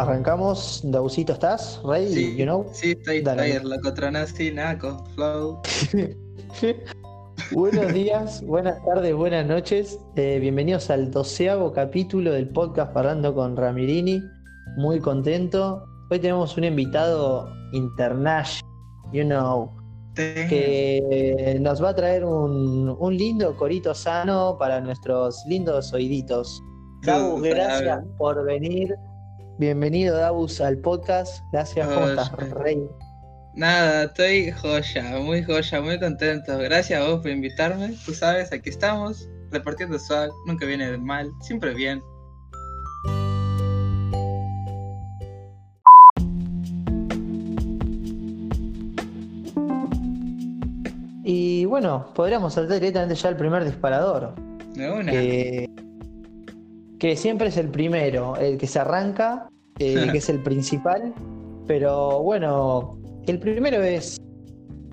arrancamos. Dausito, ¿estás? ¿Ready? Sí, you know? sí, estoy, estoy locotronasti, naco, flow. Buenos días, buenas tardes, buenas noches. Eh, bienvenidos al doceavo capítulo del podcast Parlando con Ramirini. Muy contento. Hoy tenemos un invitado international, you know, que nos va a traer un, un lindo corito sano para nuestros lindos oíditos. Dabu, gracias por venir. Bienvenido, Dabus, al podcast. Gracias, ¿cómo estás, Rey? Nada, estoy joya, muy joya, muy contento. Gracias a vos por invitarme. Tú sabes, aquí estamos, repartiendo swag. Nunca viene mal, siempre bien. Y bueno, podríamos saltar directamente ya al primer disparador. De una. Que, que siempre es el primero, el que se arranca, eh, que es el principal. Pero bueno, el primero es: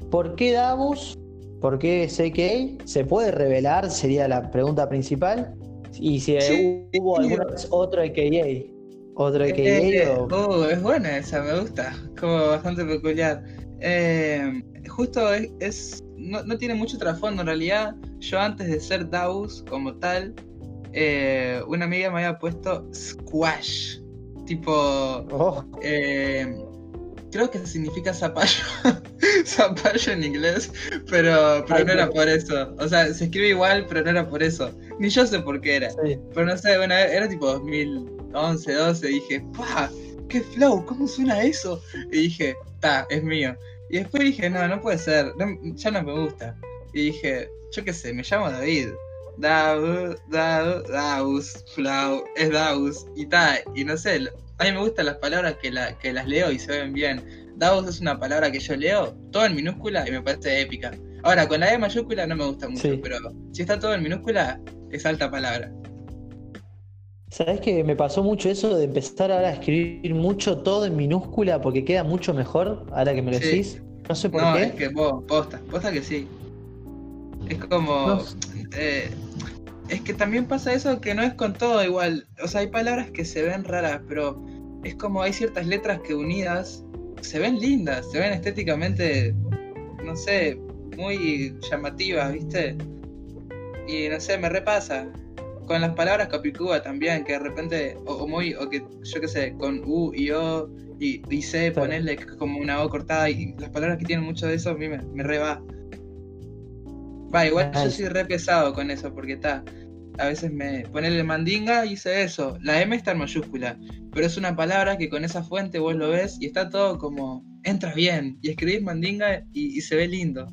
¿por qué Davus? ¿Por qué CK? ¿Se puede revelar? Sería la pregunta principal. Y si Sí. hubo alguna vez otro AKA. ¿Otro AKA? Eh, o- oh, es buena esa, me gusta. Como bastante peculiar. Eh, justo es. es- no, no tiene mucho trasfondo en realidad. Yo antes de ser Daus como tal, eh, una amiga me había puesto Squash. Tipo. Oh, eh, creo que significa zapallo. zapallo en inglés. Pero, pero Ay, no era por eso. O sea, se escribe igual, pero no era por eso. Ni yo sé por qué era. sí. Pero no sé, bueno, era tipo 2011, 12, y dije, ¡pa! ¡Qué flow! ¿Cómo suena eso? Y dije, ta, es mío. Y después dije, no, no puede ser, no- ya no me gusta. Y dije, yo qué sé, me llamo David. Daus, Daus, Daus, flow, es Daus. Y ta, y no sé, a mí me gustan las palabras que, la, que las leo y se ven bien. Daus es una palabra que yo leo, todo en minúscula, y me parece épica. Ahora, con la E mayúscula no me gusta mucho, Sí. pero si está todo en minúscula, es alta palabra. ¿Sabes que me pasó mucho eso de empezar ahora a escribir mucho todo en minúscula porque queda mucho mejor ahora que me lo Sí. decís? No sé por No, qué. es que vos, posta, posta que sí. Es como. No. eh, es que también pasa eso que no es con todo igual. O sea, hay palabras que se ven raras, pero es como hay ciertas letras que unidas se ven lindas, se ven estéticamente, no sé, muy llamativas, ¿viste? Y no sé, me repasa. Con las palabras capicúa también, que de repente, o, o muy, o que yo qué sé, con U y O y, y C, Claro. ponerle como una O cortada, y las palabras que tienen mucho de eso a mí me, me re va. Igual yo soy re pesado con eso, porque está. A veces me ponerle mandinga y hice eso. La M está en mayúscula, pero es una palabra que con esa fuente vos lo ves y está todo como. Entra bien. Y escribís mandinga y, y se ve lindo.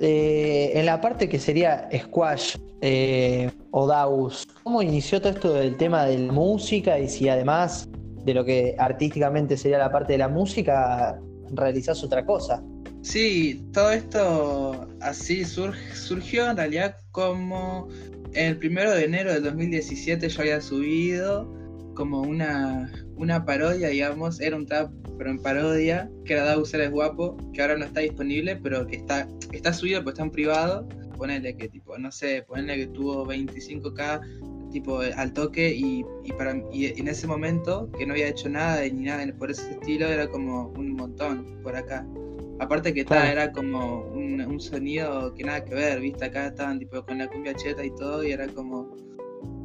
Eh, en la parte que sería Squash eh, o Daus, ¿cómo inició todo esto del tema de la música y si además de lo que artísticamente sería la parte de la música, realizás otra cosa? Sí, todo esto así sur- surgió en realidad como el primero de enero del 2017 yo había subido como una, una parodia, digamos, era un trap pero en parodia, que era Daus Eres Guapo, que ahora no está disponible, pero que está, está subido, pero está en privado. Ponele que tipo, no sé, ponele que tuvo 25k tipo al toque y, y para y en ese momento que no había hecho nada ni nada por ese estilo era como un montón por acá. Aparte que Claro. era como un, un sonido que nada que ver, viste, acá estaban tipo con la cumbia cheta y todo y era como,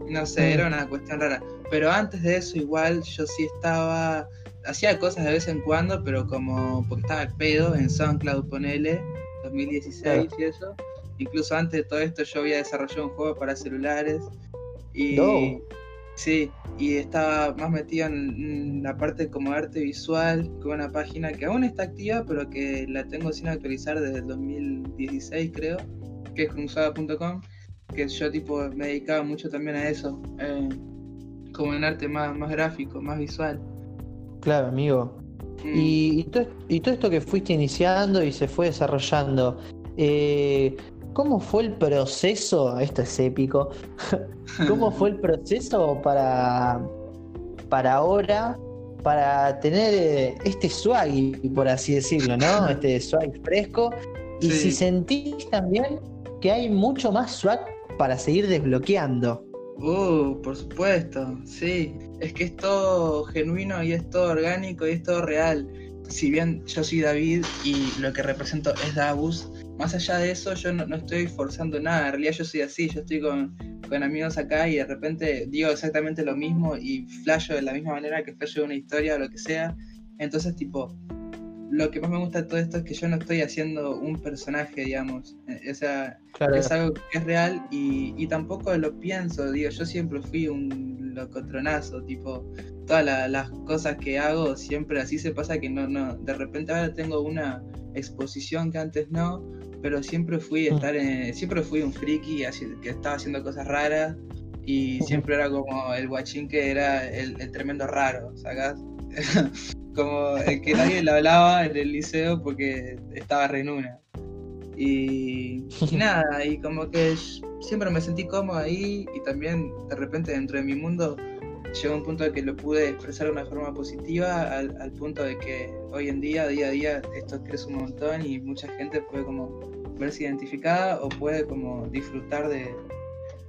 no sé, Mm. era una cuestión rara. Pero antes de eso igual yo sí estaba, hacía cosas de vez en cuando, pero como, porque estaba al pedo en SoundCloud, ponele, 2016 Claro. y eso. Incluso antes de todo esto yo había desarrollado un juego para celulares y... No. Sí, y estaba más metido en, la parte como arte visual, con una página que aún está activa, pero que la tengo sin actualizar desde el 2016 creo, que es cruzada.com, que yo tipo me dedicaba mucho también a eso, eh, como en arte más, más gráfico, más visual. Claro, amigo. Mm. Y, y todo, y todo esto que fuiste iniciando y se fue desarrollando, eh, ¿cómo fue el proceso? Esto es épico. ¿Cómo fue el proceso para, para ahora, para tener eh, este swag, por así decirlo, ¿no? Este swag fresco. Y Sí. si sentís también que hay mucho más swag para seguir desbloqueando. Uh, por supuesto, sí. Es que es todo genuino y es todo orgánico y es todo real. Si bien yo soy David y lo que represento es Davus, más allá de eso yo no, estoy forzando nada. En realidad yo soy así, yo estoy con, con, amigos acá y de repente digo exactamente lo mismo y flasho de la misma manera que flasho una historia o lo que sea. Entonces tipo, lo que más me gusta de todo esto es que yo no estoy haciendo un personaje, digamos. Eh, o sea, es algo que es real y, tampoco lo pienso, digo, yo siempre fui un locotronazo, tipo, todas las cosas que hago siempre así se pasa que no, no, de repente ahora tengo una exposición que antes no, pero siempre fui mm. estar en, siempre fui un friki así, que estaba haciendo cosas raras y siempre era como el guachín que era el, el tremendo raro, ¿sacás? como el que nadie le hablaba en el liceo porque estaba re en una. Y, nada, y como que siempre me sentí cómodo ahí y también de repente dentro de mi mundo llegó un punto de que lo pude expresar de una forma positiva al, punto de que hoy en día, día a día, esto crece un montón y mucha gente puede como verse identificada o puede como disfrutar de,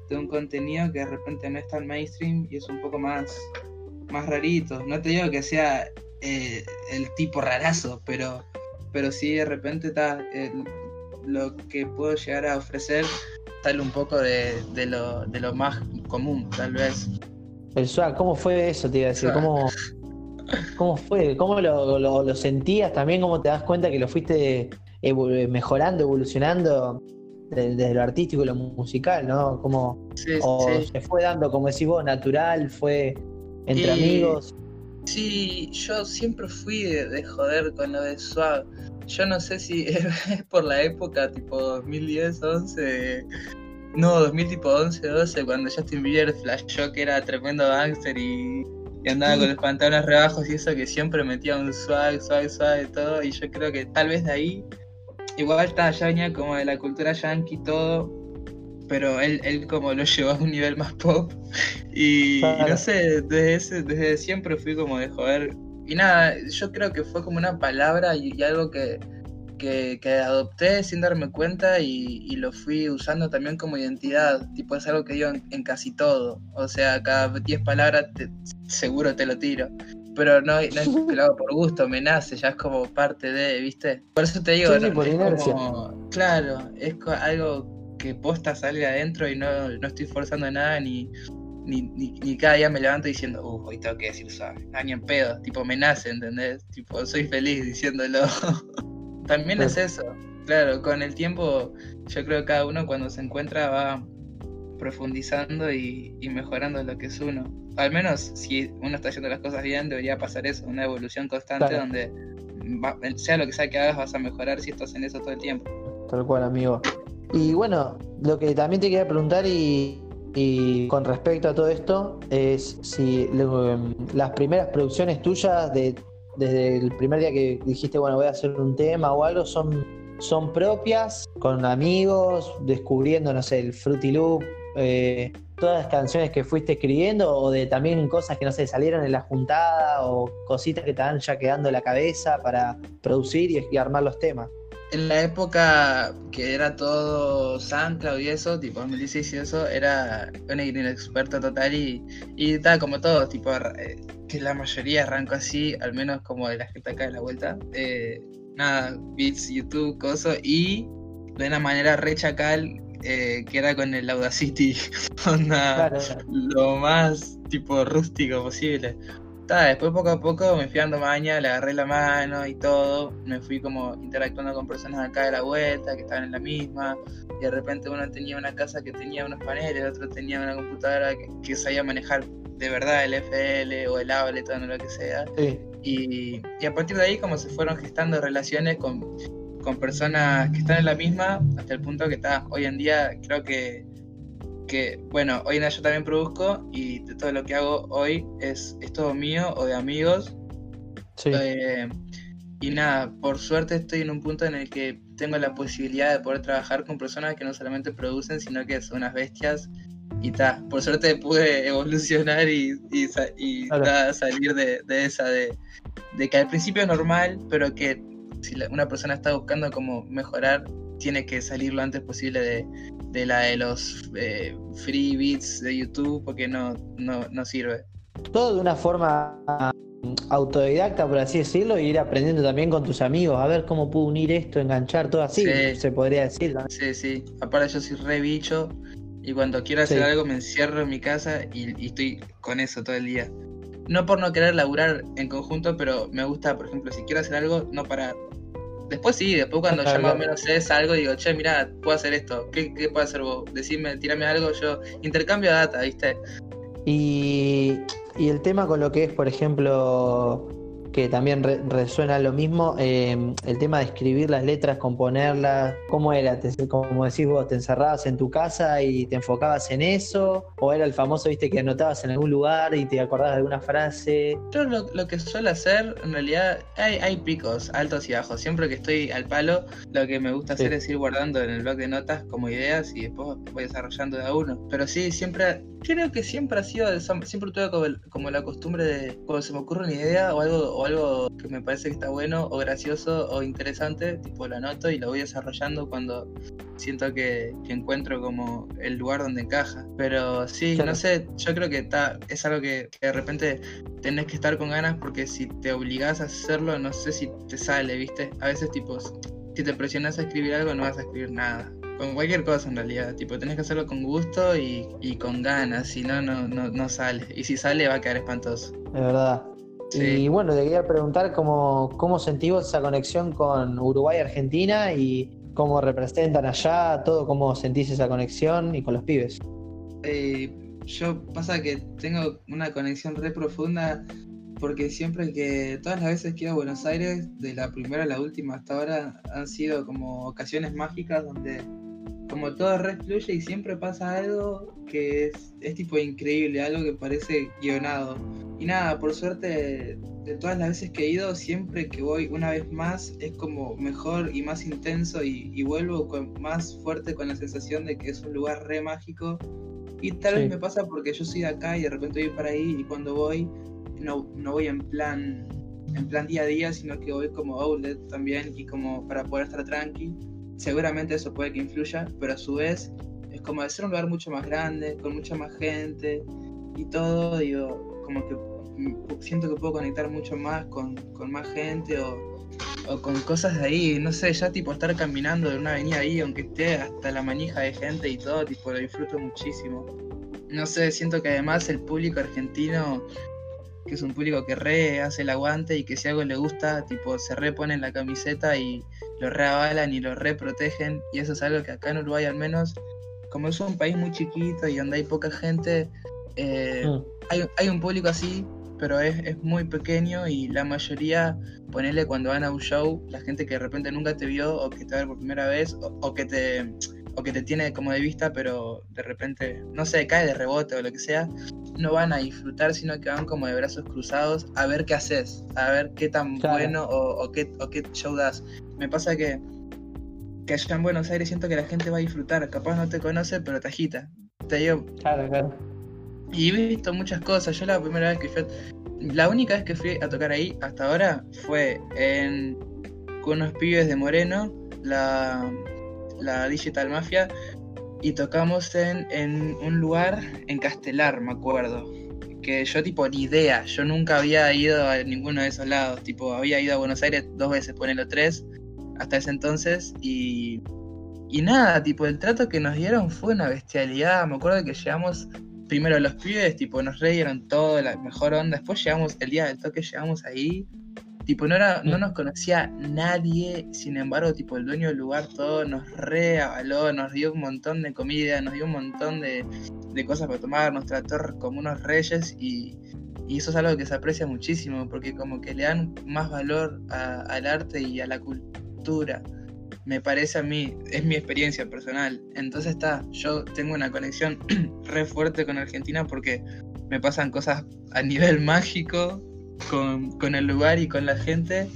de un contenido que de repente no es tan mainstream y es un poco más, más rarito. No te digo que sea eh, el tipo rarazo, pero, pero sí de repente está eh, lo que puedo llegar a ofrecer tal un poco de, lo, de lo más común, tal vez. El swag, ¿cómo fue eso? Te iba a decir, ¿cómo, ¿cómo fue? ¿Cómo lo, lo, sentías? También, ¿cómo te das cuenta que lo fuiste mejorando, evolucionando desde lo artístico y lo musical, ¿no? ¿Cómo, o se fue dando, como decís vos, natural, fue entre amigos? Sí, yo siempre fui de, joder con lo de Swag. Yo no sé si es por la época, tipo 2010, 11. No, 2000 tipo 11, 12, cuando Justin Bieber flashó que era tremendo gangster y, andaba con los pantalones rebajos y eso que siempre metía un swag, swag, swag y todo. Y yo creo que tal vez de ahí, igual estaba ya venía como de la cultura yankee y todo, pero él, él como lo llevó a un nivel más pop. Y, no sé, desde, desde siempre fui como de joder. Y nada, yo creo que fue como una palabra y, algo que, que, adopté sin darme cuenta y, lo fui usando también como identidad. Tipo, es algo que digo en, casi todo. O sea, cada 10 palabras seguro te lo tiro. Pero no, no es que lo hago por gusto, me nace, ya es como parte de, ¿viste? Por eso te digo, claro, es algo que posta salga adentro y no, no estoy forzando nada ni, ni, cada día me levanto diciendo, uh, hoy tengo que decir suave. No, ni en pedo, tipo me nace, ¿entendés? Tipo, soy feliz diciéndolo. También es eso. Claro, con el tiempo yo creo que cada uno cuando se encuentra va profundizando y, mejorando lo que es uno. Al menos si uno está haciendo las cosas bien, debería pasar eso, una evolución constante donde sea lo que sea que hagas vas a mejorar si estás en eso todo el tiempo. Tal cual, amigo. Y bueno, lo que también te quería preguntar y, con respecto a todo esto es si las primeras producciones tuyas de, desde el primer día que dijiste, bueno, voy a hacer un tema o algo, son, son propias, con amigos, descubriendo, no sé, el Fruity Loop, eh, todas las canciones que fuiste escribiendo o de también cosas que no sé, salieron en la juntada o cositas que te van ya quedando en la cabeza para producir y armar los temas en la época que era todo SoundCloud y eso, tipo 2016 y eso, era un inexperto total y, y tal como todo, tipo, eh, que la mayoría arrancó así, al menos como de la gente acá de la vuelta. Eh, nada, beats, YouTube, cosas, y de una manera re chacal, eh, que era con el Audacity, onda, lo más tipo rústico posible después poco a poco me fui dando maña, le agarré la mano y todo, me fui como interactuando con personas acá de la vuelta que estaban en la misma, y de repente uno tenía una casa que tenía unos paneles, otro tenía una computadora que, sabía manejar de verdad el FL o el Ableton o lo que sea. Y, y, a partir de ahí como se fueron gestando relaciones con, con personas que están en la misma, hasta el punto que está, hoy en día creo que que, bueno, hoy en día yo también produzco y todo lo que hago hoy es, es todo mío o de amigos. Eh, y nada, por suerte estoy en un punto en el que tengo la posibilidad de poder trabajar con personas que no solamente producen, sino que son unas bestias. Y ta, por suerte pude evolucionar y, y, salir de, de esa, de, de, que al principio es normal, pero que si una persona está buscando como mejorar tiene que salir lo antes posible de, de la de los eh, free beats de YouTube porque no, no, no sirve. Todo de una forma autodidacta, por así decirlo, y ir aprendiendo también con tus amigos, a ver cómo puedo unir esto, enganchar, todo así, se podría decir. Sí, sí. Aparte yo soy re bicho y cuando quiero hacer algo me encierro en mi casa y, estoy con eso todo el día. No por no querer laburar en conjunto, pero me gusta, por ejemplo, si quiero hacer algo, no parar. Después sí, después cuando ya más o menos sé algo, digo, che, mira, puedo hacer esto. ¿Qué, ¿Qué puedo hacer vos? Decime, tirame algo, yo intercambio data, ¿viste? Y, y el tema con lo que es, por ejemplo, que también resuena lo mismo, em, el tema de escribir las letras, componerlas, ¿cómo era? como decís vos, ¿te encerrabas en tu casa y te enfocabas en eso? ¿O era el famoso, viste, que anotabas en algún lugar y te acordabas de alguna frase? Yo lo, que suelo hacer, en realidad, hay, hay, picos, altos y bajos. Siempre que estoy al palo, lo que me gusta hacer es ir guardando en el blog de notas como ideas y después voy desarrollando de a uno. Pero sí, siempre, creo que siempre ha sido, siempre tuve como, como la costumbre de, cuando se me ocurre una idea o algo algo que me parece que está bueno o gracioso o interesante, tipo lo anoto y lo voy desarrollando cuando siento que, encuentro como el lugar donde encaja. Pero sí, no sé, yo creo que está, es algo que, de repente tenés que estar con ganas porque si te obligás a hacerlo, no sé si te sale, ¿viste? A veces tipo, si te presionas a escribir algo no vas a escribir nada con cualquier cosa en realidad. Tipo, tenés que hacerlo con gusto y, y con ganas, si no, no, no sale. Y si sale, va a quedar espantoso. Es verdad. Y bueno, te quería preguntar cómo, cómo sentís esa conexión con Uruguay Argentina y cómo representan allá, todo, cómo sentís esa conexión y con los pibes. Eh, yo pasa que tengo una conexión re profunda porque siempre que, todas las veces que iba a Buenos Aires, de la primera a la última hasta ahora, han sido como ocasiones mágicas donde como todo re fluye y siempre pasa algo que es, es tipo increíble, algo que parece guionado. Y nada, por suerte, de todas las veces que he ido, siempre que voy una vez más es como mejor y más intenso y, vuelvo con, más fuerte con la sensación de que es un lugar re mágico. Y tal vez me pasa porque yo soy de acá y de repente voy para ahí y cuando voy no, no voy en plan en plan día a día, sino que voy como outlet también y como para poder estar tranqui. Seguramente eso puede que influya, pero a su vez es como de ser un lugar mucho más grande, con mucha más gente y todo, digo, como que siento que puedo conectar mucho más con, más gente o, con cosas de ahí, no sé, ya tipo estar caminando de una avenida ahí, aunque esté hasta la manija de gente y todo, tipo lo disfruto muchísimo. No sé, siento que además el público argentino, que es un público que re hace el aguante y que si algo le gusta, tipo se repone en la camiseta y lo reavalan y lo reprotegen, y eso es algo que acá en Uruguay al menos, como es un país muy chiquito y donde hay poca gente, eh, mm. hay, un público así, pero es, muy pequeño y la mayoría, ponerle cuando van a un show, la gente que de repente nunca te vio o que te ve por primera vez o, que te o que te tiene como de vista, pero de repente, no sé, cae de rebote o lo que sea, no van a disfrutar, sino que van como de brazos cruzados a ver qué haces, a ver qué tan bueno o, qué, o qué show das. Me pasa que, que allá en Buenos Aires siento que la gente va a disfrutar, capaz no te conoce, pero te agita. Te digo, claro, claro y he visto muchas cosas. Yo la primera vez que fui, la única vez que fui a tocar ahí hasta ahora fue en, con unos pibes de Moreno, la, la Digital Mafia, y tocamos en, en un lugar en Castelar, me acuerdo. Que yo tipo ni idea, yo nunca había ido a ninguno de esos lados, tipo había ido a Buenos Aires dos veces, ponelo tres, hasta ese entonces, y, y nada, tipo el trato que nos dieron fue una bestialidad, me acuerdo que llegamos primero los pibes, tipo, nos reyeron todo, la mejor onda. Después llegamos, el día del toque llegamos ahí. Tipo, no, era, no nos conocía nadie, sin embargo, tipo, el dueño del lugar todo nos reavaló, nos dio un montón de comida, nos dio un montón de, cosas para tomar, nos trató como unos reyes y, eso es algo que se aprecia muchísimo, porque como que le dan más valor al arte y a la cultura me parece a mí, es mi experiencia personal. Entonces está, yo tengo una conexión re fuerte con Argentina porque me pasan cosas a nivel mágico con, el lugar y con la gente.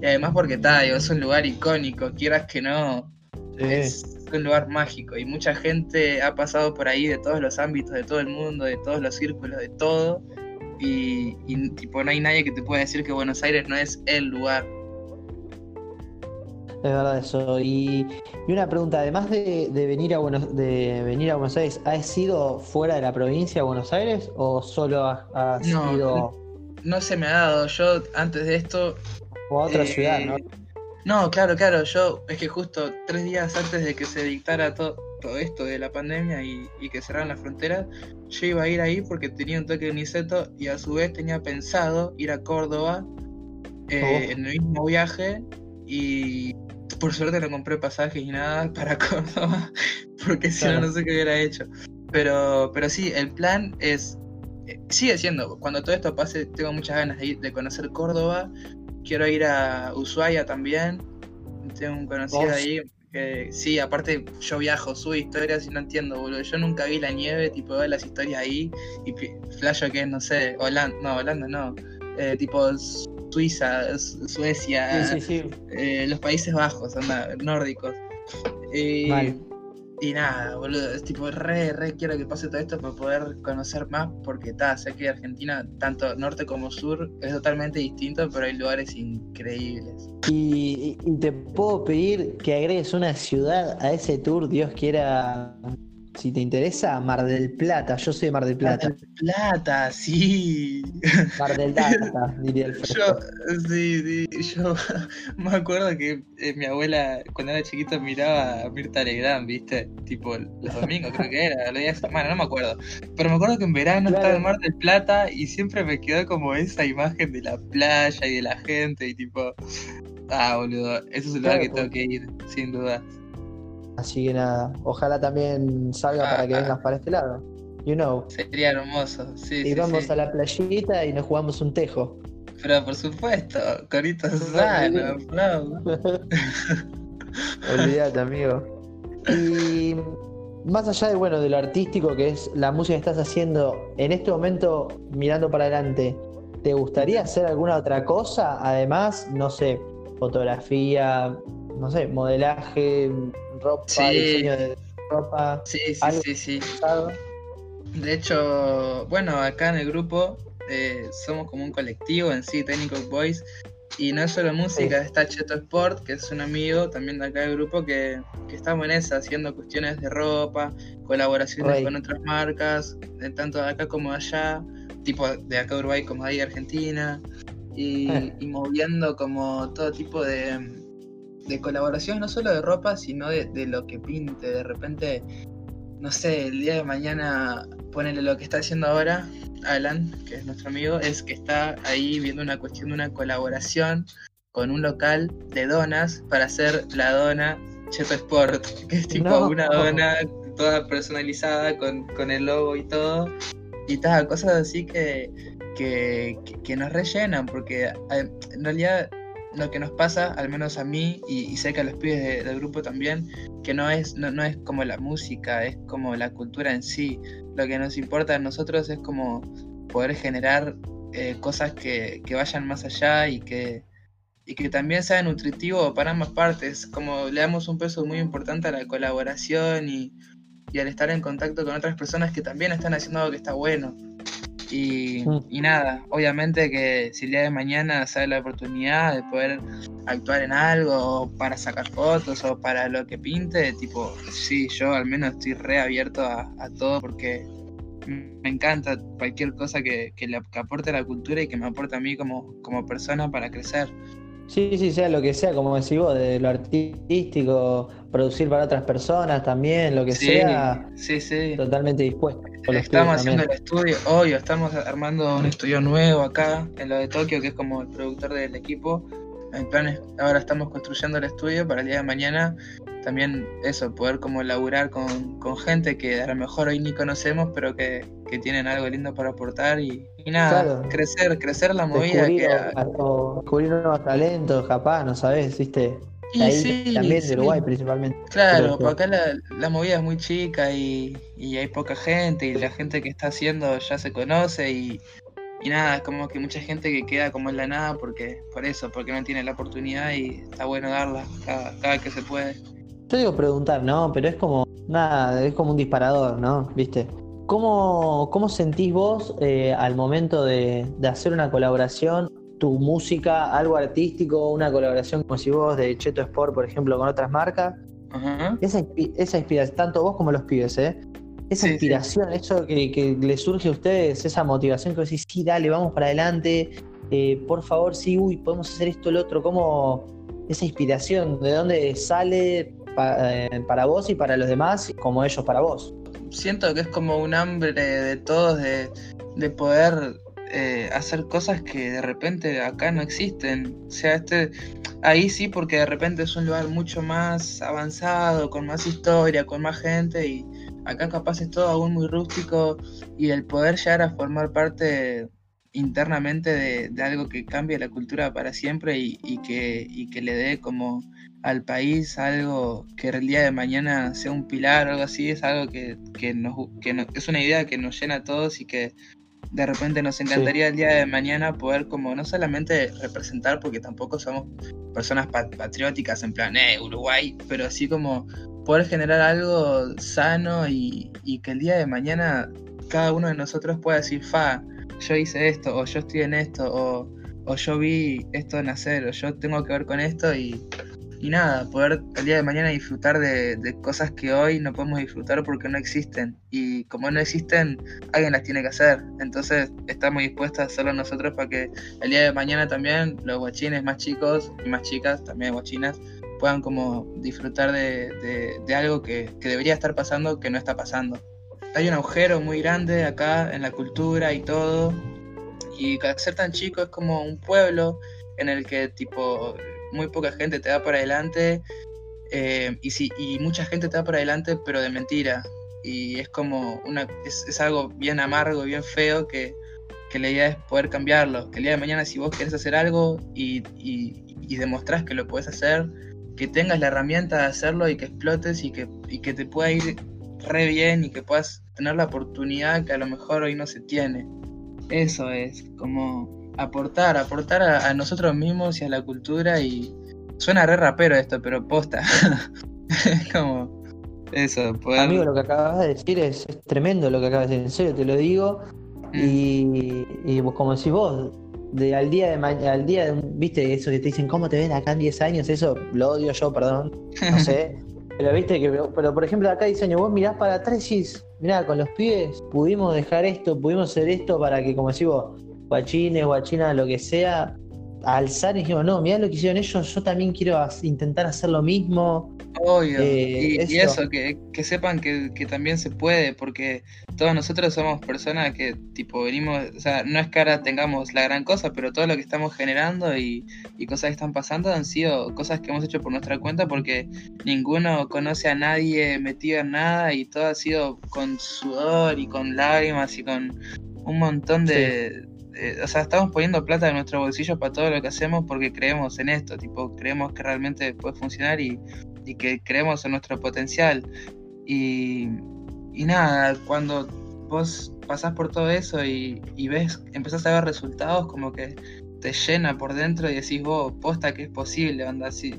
Y además porque está, es un lugar icónico, quieras que no, es un lugar mágico. Y mucha gente ha pasado por ahí de todos los ámbitos, de todo el mundo, de todos los círculos, de todo. Y, y tipo, no hay nadie que te pueda decir que Buenos Aires no es el lugar es verdad eso. Y Y una pregunta, además de, venir a Buenos, de venir a Buenos Aires, ¿has sido fuera de la provincia de Buenos Aires o solo has, no, No se me ha dado. Yo antes de esto. O a otra ciudad, ¿no? Eh, no, claro, claro. Yo es que justo tres días antes de que se dictara todo, todo esto de la pandemia y, que cerraran las fronteras, yo iba a ir ahí porque tenía un toque de Niceto y a su vez tenía pensado ir a Córdoba eh, oh. en el mismo viaje y por suerte no compré pasajes y nada para Córdoba, porque si no, no sé qué hubiera hecho. Pero, pero sí, el plan es, eh, sigue siendo, cuando todo esto pase, tengo muchas ganas de, ir, de conocer Córdoba, quiero ir a Ushuaia también, tengo un conocido ahí, que sí, aparte yo viajo, subo historias y no entiendo, boludo, yo nunca vi la nieve, tipo veo las historias ahí y flasho que no sé, Holanda, no, Holanda no, eh, tipo Suiza, Suecia, eh, los Países Bajos, nórdicos. Y nada, boludo, es tipo re, re quiero que pase todo esto para poder conocer más, porque está, sé que Argentina, tanto norte como sur, es totalmente distinto, pero hay lugares increíbles. Y, te puedo pedir que agregues una ciudad a ese tour, Dios quiera si te interesa, Mar del Plata. Yo soy de Mar del Plata. Mar del Plata, sí. Mar del Plata, diría el Yo, sí, sí, yo me acuerdo que eh, mi abuela, cuando era chiquita, miraba a Mirta Legrand, ¿viste? Tipo, los domingos creo que era, los días de semana, no me acuerdo. Pero me acuerdo que en verano estaba en Mar del Plata y siempre me quedó como esa imagen de la playa y de la gente y tipo... Ah, boludo, eso es el lugar que tengo que ir, sin duda. Así que nada, ojalá también salga para que vengas para este lado. You know. Sería hermoso, sí. Y vamos a la playita y nos jugamos un tejo. Pero por supuesto, corito sano, Olvídate, amigo. Y más allá de bueno de lo artístico que es la música que estás haciendo, en este momento, mirando para adelante, ¿te gustaría hacer alguna otra cosa? Además, no sé, fotografía, no sé, modelaje, ropa, diseño de ropa. Sí, sí, sí, sí. De hecho, bueno, acá en el grupo eh, somos como un colectivo en sí, Technical Boys, y no es solo música, está Cheto Sport, que es un amigo también de acá del grupo que, que estamos en esa, haciendo cuestiones de ropa, colaboraciones con otras marcas, tanto de acá como de allá, tipo de acá Uruguay como de ahí Argentina, y, eh. y moviendo como todo tipo de, de colaboración, no solo de ropa, sino de, lo que pinte. De repente, no sé, el día de mañana, ponele lo que está haciendo ahora Alan, que es nuestro amigo, es que está ahí viendo una cuestión de una colaboración con un local de donas para hacer la dona Cheto Sport, que es tipo una dona toda personalizada con, con, el logo y todo. Y tal, cosas así que, que, que nos rellenan, porque eh, en realidad lo que nos pasa, al menos a mí, y, sé que a los pibes del grupo también, que no es, no, es como la música, es como la cultura en sí. Lo que nos importa a nosotros es como poder generar eh, cosas que, vayan más allá y que, y que también sea nutritivo para ambas partes. Como le damos un peso muy importante a la colaboración y, y al estar en contacto con otras personas que también están haciendo algo que está bueno. Mm. Y, nada, obviamente que si el día de mañana sale la oportunidad de poder actuar en algo, para sacar fotos o para lo que pinte, tipo, sí, yo al menos estoy reabierto a, a todo porque me encanta cualquier cosa que, que, le, aporte a la cultura y que me aporte a mí como, como persona para crecer. Sí, sí, sea lo que sea, como decís vos, de lo artístico, producir para otras personas también, lo que sea. Sí, sí. Totalmente dispuesto. Estamos haciendo el estudio, hoy estamos armando un estudio nuevo acá, en lo de Tokio, que es como el productor del equipo. En planes, ahora estamos construyendo el estudio para el día de mañana. También eso, poder como laburar con, gente que a lo mejor hoy ni conocemos, pero que, tienen algo lindo para aportar y, nada, crecer, crecer la movida. Descubrir, nuevos talentos, capaz, no sabes, viste sí, también de Uruguay principalmente. Claro, porque acá la, movida es muy chica y, hay poca gente y la gente que está haciendo ya se conoce y, nada, es como que mucha gente que queda como en la nada porque por eso, porque no tiene la oportunidad y está bueno darla cada, cada que se puede. Yo digo preguntar, ¿no? Pero es como, nada, es como un disparador, ¿no? ¿Viste? ¿Cómo, cómo sentís vos eh, al momento de, de hacer una colaboración tu música, algo artístico, una colaboración como si vos de Cheto Sport, por ejemplo, con otras marcas, Esa, inspiración, tanto vos como los pibes, ¿eh? Esa inspiración, eso que, que le surge a ustedes, esa motivación que decís, sí, dale, vamos para adelante, eh, por favor, sí, uy, podemos hacer esto, lo otro, como esa inspiración, de dónde sale eh, para vos y para los demás, como ellos para vos. Siento que es como un hambre de todos de, de poder eh, hacer cosas que de repente acá no existen. O sea, este, ahí sí, porque de repente es un lugar mucho más avanzado, con más historia, con más gente, y acá capaz es todo aún muy rústico, y el poder llegar a formar parte internamente de, algo que cambie la cultura para siempre y, que, que le dé como al país algo que el día de mañana sea un pilar o algo así, es algo que, nos, que es una idea que nos llena a todos y que de repente nos encantaría el día de mañana poder como no solamente representar, porque tampoco somos personas patrióticas en plan, eh, Uruguay, pero así como poder generar algo sano y, que el día de mañana cada uno de nosotros pueda decir, fa, yo hice esto, o yo estoy en esto, o, o yo vi esto nacer, o yo tengo que ver con esto y y nada, poder el día de mañana disfrutar de, cosas que hoy no podemos disfrutar porque no existen. Y como no existen, alguien las tiene que hacer. Entonces estamos dispuestos a hacerlo nosotros para que el día de mañana también los guachines más chicos y más chicas, también guachinas, puedan como disfrutar de, algo que, que debería estar pasando que no está pasando. Hay un agujero muy grande acá en la cultura y todo. Y al ser tan chico es como un pueblo en el que tipo muy poca gente te da para adelante eh, y, si, y mucha gente te da para adelante, pero de mentira. Y es como una, es, algo bien amargo, bien feo que, la idea es poder cambiarlo. Que el día de mañana si vos querés hacer algo y, y, y demostrás que lo puedes hacer, que tengas la herramienta de hacerlo y que explotes y que, y que te pueda ir re bien y que puedas tener la oportunidad que a lo mejor hoy no se tiene. Eso es, como aportar, aportar a, nosotros mismos y a la cultura y suena re rapero esto, pero posta. como eso. Amigo, lo que acabas de decir es, tremendo lo que acabas de decir, en serio te lo digo. Mm. Y, y como decís vos, de al día de al día de, viste eso que te dicen cómo te ven acá en 10 años, eso lo odio yo, perdón, no sé. pero viste que, pero por ejemplo acá dicen, vos mirás para atrás y mirá, con los pibes pudimos dejar esto, pudimos hacer esto para que, como decís vos, guachines, guachinas, lo que sea, alzar y dijimos, no, mira lo que hicieron ellos, yo también quiero intentar hacer lo mismo. Obvio, eh, y, eso, que, sepan que, también se puede, porque todos nosotros somos personas que tipo venimos, o sea, no es que ahora tengamos la gran cosa, pero todo lo que estamos generando y, y cosas que están pasando han sido cosas que hemos hecho por nuestra cuenta, porque ninguno conoce a nadie metido en nada y todo ha sido con sudor y con lágrimas y con un montón de, eh, o sea, estamos poniendo plata en nuestro bolsillo para todo lo que hacemos porque creemos en esto, tipo, creemos que realmente puede funcionar y, que creemos en nuestro potencial. Y, nada, cuando vos pasás por todo eso y, ves, empezás a ver resultados, como que te llena por dentro y decís, vos, posta que es posible, anda, si,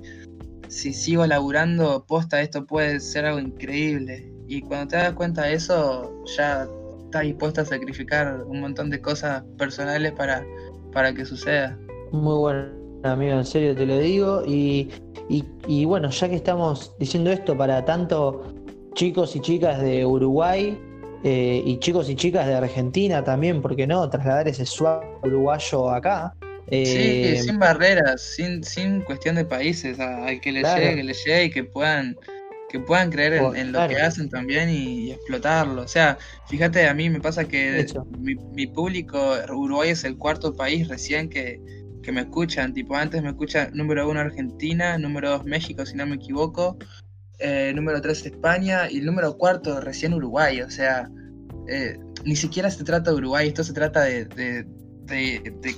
si sigo laburando, posta, esto puede ser algo increíble. Y cuando te das cuenta de eso, ya está dispuesta a sacrificar un montón de cosas personales para, para que suceda. Muy bueno, amigo, en serio te lo digo. Y, y, bueno, ya que estamos diciendo esto para tanto chicos y chicas de Uruguay eh, y chicos y chicas de Argentina también, ¿por qué no? Trasladar ese suave uruguayo acá. sí, eh, sin barreras, sin, sin cuestión de países, al que le llegue, que le llegue y que puedan que puedan creer en, lo que hacen también y, explotarlo. O sea, fíjate, a mí me pasa que mi, público, Uruguay es el cuarto país recién que, me escuchan. Tipo, antes me escucha número uno Argentina, número dos México, si no me equivoco, eh, número tres España y el número cuarto recién Uruguay. O sea, eh, ni siquiera se trata de Uruguay, esto se trata de, de,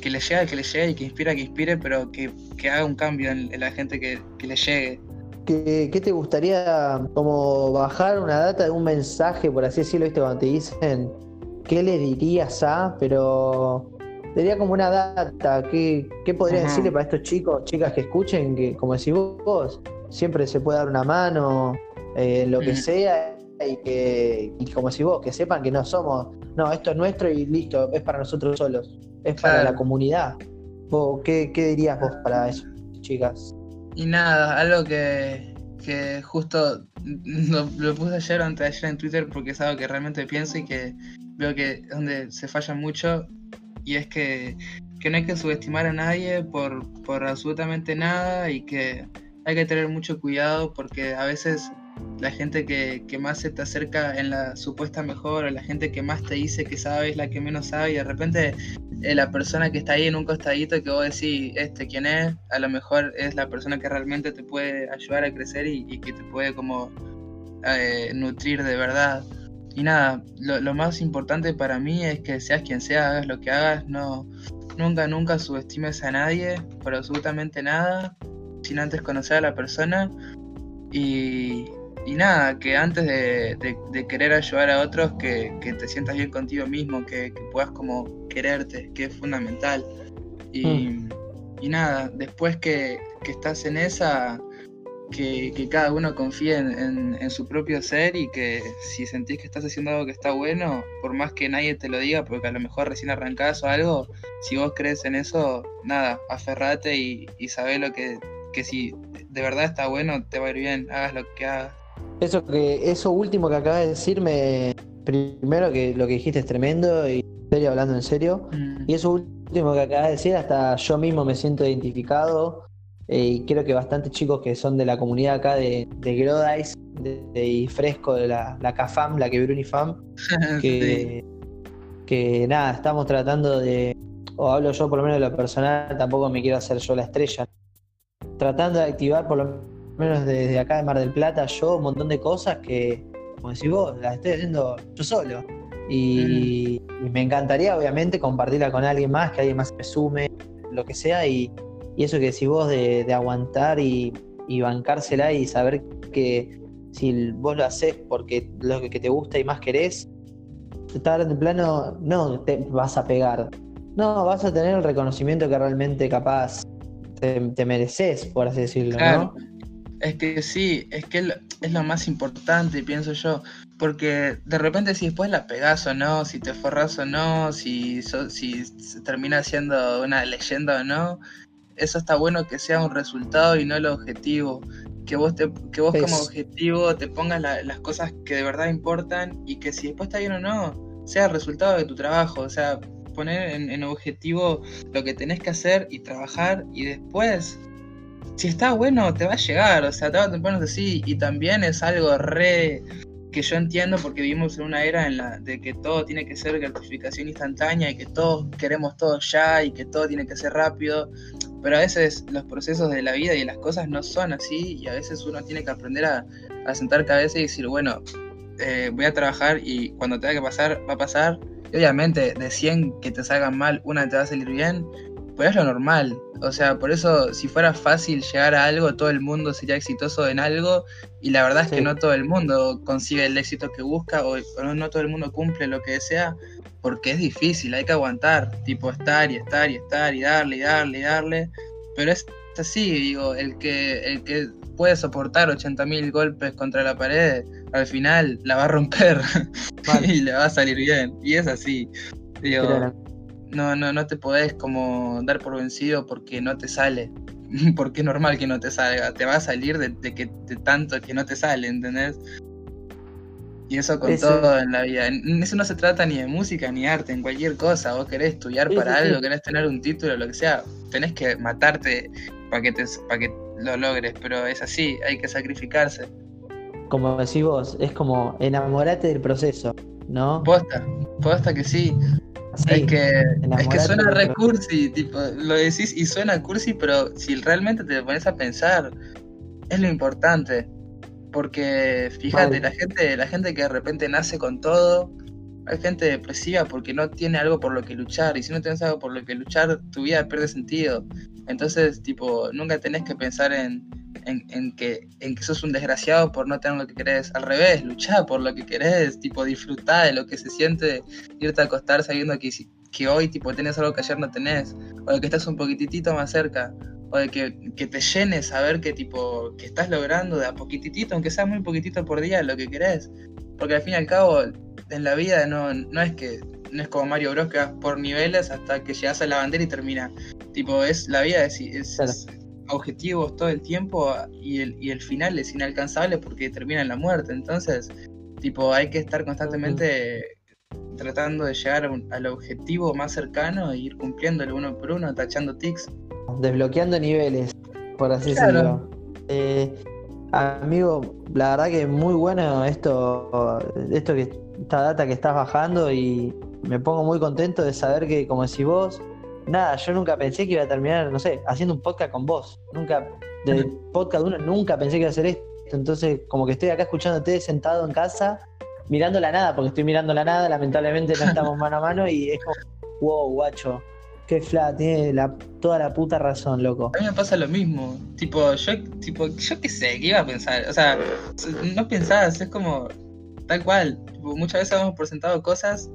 que le llegue, que le llegue y que inspira, que inspire, pero que, haga un cambio en, la gente que, que le llegue. ¿Qué, te gustaría como bajar una data de un mensaje, por así decirlo, viste, cuando te dicen qué le dirías a, pero sería como una data, ¿qué, qué podrías decirle para estos chicos, chicas que escuchen, que como decís vos, siempre se puede dar una mano, en lo que sea, y que, y como decís vos, que sepan que no somos, no, esto es nuestro y listo, es para nosotros solos, es para la comunidad. ¿Qué, ¿Qué dirías vos para eso, chicas? Y nada, algo que, que justo lo, lo puse ayer o antes de ayer en Twitter porque es algo que realmente pienso y que veo que es donde se falla mucho y es que, que no hay que subestimar a nadie por, por absolutamente nada y que hay que tener mucho cuidado porque a veces la gente que, que, más se te acerca en la supuesta mejor, o la gente que más te dice que sabe es la que menos sabe, y de repente eh, la persona que está ahí en un costadito que vos decís, este, ¿quién es? A lo mejor es la persona que realmente te puede ayudar a crecer y, y que te puede como eh, nutrir de verdad. Y nada, lo, lo, más importante para mí es que seas quien sea, hagas lo que hagas, no, nunca, nunca subestimes a nadie por absolutamente nada, sin antes conocer a la persona. Y, y nada, que antes de, de, de, querer ayudar a otros, que, que, te sientas bien contigo mismo, que, que, puedas como quererte, que es fundamental. Y, mm. y nada, después que, estás en esa, que, cada uno confíe en, en, en, su propio ser y que si sentís que estás haciendo algo que está bueno, por más que nadie te lo diga, porque a lo mejor recién arrancás o algo, si vos crees en eso, nada, aferrate y, y sabé lo que, que si de verdad está bueno, te va a ir bien, hagas lo que hagas. Eso que eso último que acabas de decirme, primero que lo que dijiste es tremendo y serio hablando en serio, mm. y eso último que acabas de decir hasta yo mismo me siento identificado eh, y creo que bastantes chicos que son de la comunidad acá de, de de, de, y Fresco, de la, la CAFAM, la que Fam, que, sí. que nada, estamos tratando de, o hablo yo por lo menos de lo personal, tampoco me quiero hacer yo la estrella, tratando de activar por lo menos desde acá de Mar del Plata, yo un montón de cosas que, como decís vos, las estoy haciendo yo solo. Y, mm. y, me encantaría, obviamente, compartirla con alguien más, que alguien más me sume, lo que sea. Y, y eso que decís vos de, de aguantar y, y, bancársela y saber que si vos lo haces porque lo que te gusta y más querés, estar en plano, no te vas a pegar. No, vas a tener el reconocimiento que realmente capaz te, te mereces, por así decirlo, claro. ¿no? Es que sí, es que es lo más importante, pienso yo, porque de repente si después la pegas o no, si te forras o no, si, so, si termina siendo una leyenda o no, eso está bueno que sea un resultado y no el objetivo. Que vos, te, que vos como objetivo te pongas la, las cosas que de verdad importan y que si después está bien o no, sea el resultado de tu trabajo. O sea, poner en, en objetivo lo que tenés que hacer y trabajar y después si está bueno, te va a llegar, o sea, tarde o temprano es así, y también es algo re que yo entiendo porque vivimos en una era en la de que todo tiene que ser gratificación instantánea y que todos queremos todo ya y que todo tiene que ser rápido, pero a veces los procesos de la vida y las cosas no son así y a veces uno tiene que aprender a, a sentar cabeza y decir, bueno, eh, voy a trabajar y cuando tenga que pasar, va a pasar. Y obviamente de 100 que te salgan mal, una te va a salir bien, pero es lo normal. O sea, por eso, si fuera fácil llegar a algo, todo el mundo sería exitoso en algo. Y la verdad es sí. que no todo el mundo consigue el éxito que busca, o, o, no todo el mundo cumple lo que desea, porque es difícil, hay que aguantar, tipo estar y estar y estar y darle y darle y darle. Pero es así, digo, el que, el que puede soportar 80.000 golpes contra la pared, al final la va a romper vale. y le va a salir bien. Y es así. Digo, no, no, no te podés como dar por vencido porque no te sale. porque es normal que no te salga. Te va a salir de, de que de tanto que no te sale, ¿entendés? Y eso con eso. todo en la vida. Eso no se trata ni de música ni arte, en cualquier cosa. Vos querés estudiar sí, para sí, algo, sí. querés tener un título, lo que sea. Tenés que matarte para que, te, para que lo logres, pero es así, hay que sacrificarse. Como decís vos, es como enamorate del proceso, ¿no? Posta, posta que sí. Sí, es que, es que suena re cursi, tipo, lo decís y suena cursi, pero si realmente te pones a pensar, es lo importante. Porque fíjate, la gente, la gente que de repente nace con todo, hay gente depresiva porque no tiene algo por lo que luchar. Y si no tienes algo por lo que luchar, tu vida pierde sentido. Entonces, tipo, nunca tenés que pensar en, en, que, en que sos un desgraciado por no tener lo que querés. Al revés, luchá por lo que querés, tipo, disfrutá de lo que se siente irte a acostar sabiendo que, que hoy, tipo, tenés algo que ayer no tenés, o de que estás un poquitito más cerca, o de que, que te llenes saber que, tipo, que estás logrando de a poquitito, aunque sea muy poquitito por día, lo que querés. Porque al fin y al cabo, en la vida no, no es que no es como Mario Bros que vas por niveles hasta que llegas a la bandera y termina. Tipo, es la vida es, es, claro objetivos todo el tiempo y el, y el final es inalcanzable porque termina en la muerte. Entonces, tipo, hay que estar constantemente tratando de llegar al objetivo más cercano e ir cumpliéndolo uno por uno, tachando tics. Desbloqueando niveles, por así decirlo. Eh, amigo, la verdad que muy bueno esto, esto que esta data que estás bajando y me pongo muy contento de saber que, como decís vos, nada, yo nunca pensé que iba a terminar, no sé, haciendo un podcast con vos. Nunca, del podcast uno, nunca pensé que iba a hacer esto. Entonces, como que estoy acá escuchándote sentado en casa, mirando la nada, porque estoy mirando la nada, lamentablemente no estamos mano a mano y es como, wow, guacho, qué flat, tiene la, toda la puta razón, loco. A mí me pasa lo mismo, tipo, yo, tipo, yo qué sé, qué iba a pensar, o sea, no pensás, es como, tal cual, muchas veces hemos presentado cosas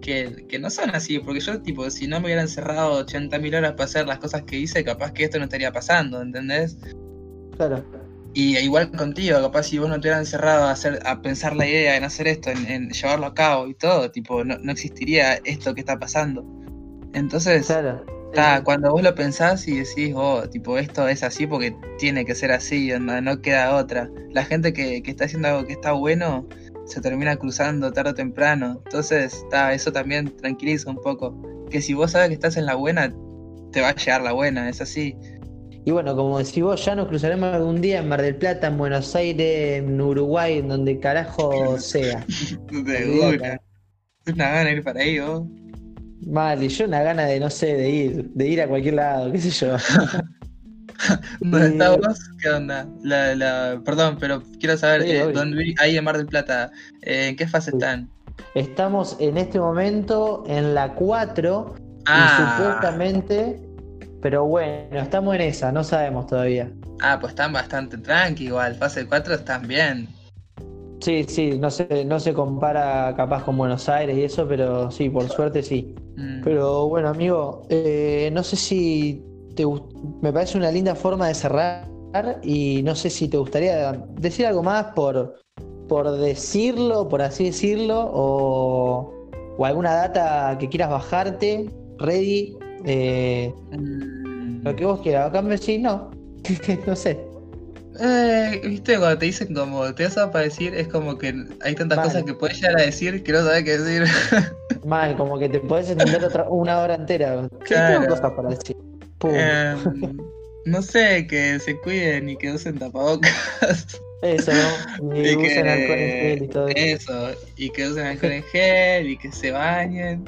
que, que, no son así, porque yo, tipo, si no me hubieran cerrado 80.000 horas para hacer las cosas que hice, capaz que esto no estaría pasando, ¿entendés? Claro. Y igual contigo, capaz si vos no te hubieran encerrado a, hacer, a pensar la idea en hacer esto, en, llevarlo a cabo y todo, tipo, no, no, existiría esto que está pasando. Entonces, claro. cuando vos lo pensás y decís, oh, tipo, esto es así porque tiene que ser así, no, no queda otra. La gente que, que, está haciendo algo que está bueno se termina cruzando tarde o temprano. Entonces, está eso también tranquiliza un poco. Que si vos sabes que estás en la buena, te va a llegar la buena, es así. Y bueno, como decís vos, ya nos cruzaremos algún día en Mar del Plata, en Buenos Aires, en Uruguay, en donde carajo sea. una. Una gana de ir para ahí, vos. Mal, y yo una gana de, no sé, de ir, de ir a cualquier lado, qué sé yo. ¿Dónde estás vos? ¿Qué onda? La, la, perdón, pero quiero saber, eh, ¿dónde, ahí en Mar del Plata, eh, ¿en qué fase están? Estamos en este momento en la 4 ah. y supuestamente pero bueno, estamos en esa, no sabemos todavía. Ah, pues están bastante tranqui igual, fase 4 están bien. Sí, sí, no se, no se compara capaz con Buenos Aires y eso, pero sí, por suerte sí. Mm. Pero bueno, amigo, eh, no sé si te me parece una linda forma de cerrar y no sé si te gustaría decir algo más por, por decirlo, por así decirlo, o, o alguna data que quieras bajarte, ready. Eh. Lo que vos quieras. Acá me decís, no. no sé. Eh, viste, cuando te dicen como te vas a decir, es como que hay tantas cosas que puedes llegar a decir que no sabes qué decir. Mal, como que te puedes entender otra, una hora entera. ¿Qué tengo cosas para decir? Em, no sé, que se cuiden y que usen tapabocas. Eso, ¿no? Y, usen alcohol en gel y todo eso. Y que usen alcohol en gel y que se bañen.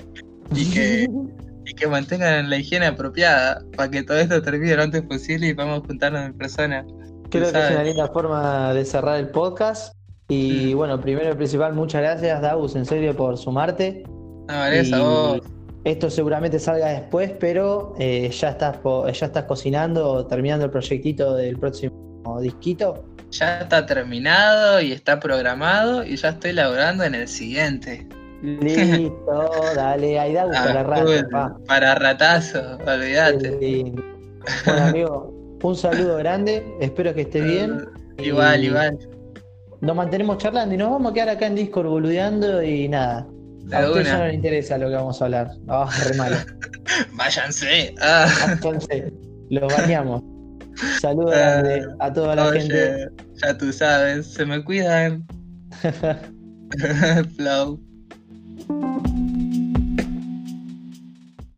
Y que y que mantengan la higiene apropiada para que todo esto termine lo antes posible y podamos juntarnos en persona. Creo que es una linda forma de cerrar el podcast. Y mm. bueno, primero y principal, muchas gracias, Dagus, en serio, por sumarte. No, a vos. Esto seguramente salga después, pero eh, ya, estás ya estás cocinando, terminando el proyectito del próximo disquito. Ya está terminado y está programado y ya estoy laborando en el siguiente. Listo, dale, ahí da ah, para rato. Para ratazo, olvídate. Bueno, amigo, un saludo grande, espero que estés bien. Igual, igual. Nos mantenemos charlando y nos vamos a quedar acá en Discord boludeando y nada. A ustedes ya no les interesa lo que vamos a hablar. Oh, re malo. Váyanse. Ah. Váyanse. Los bañamos. Saludos ah, a toda la gente. Ya tú sabes, se me cuidan. Flow.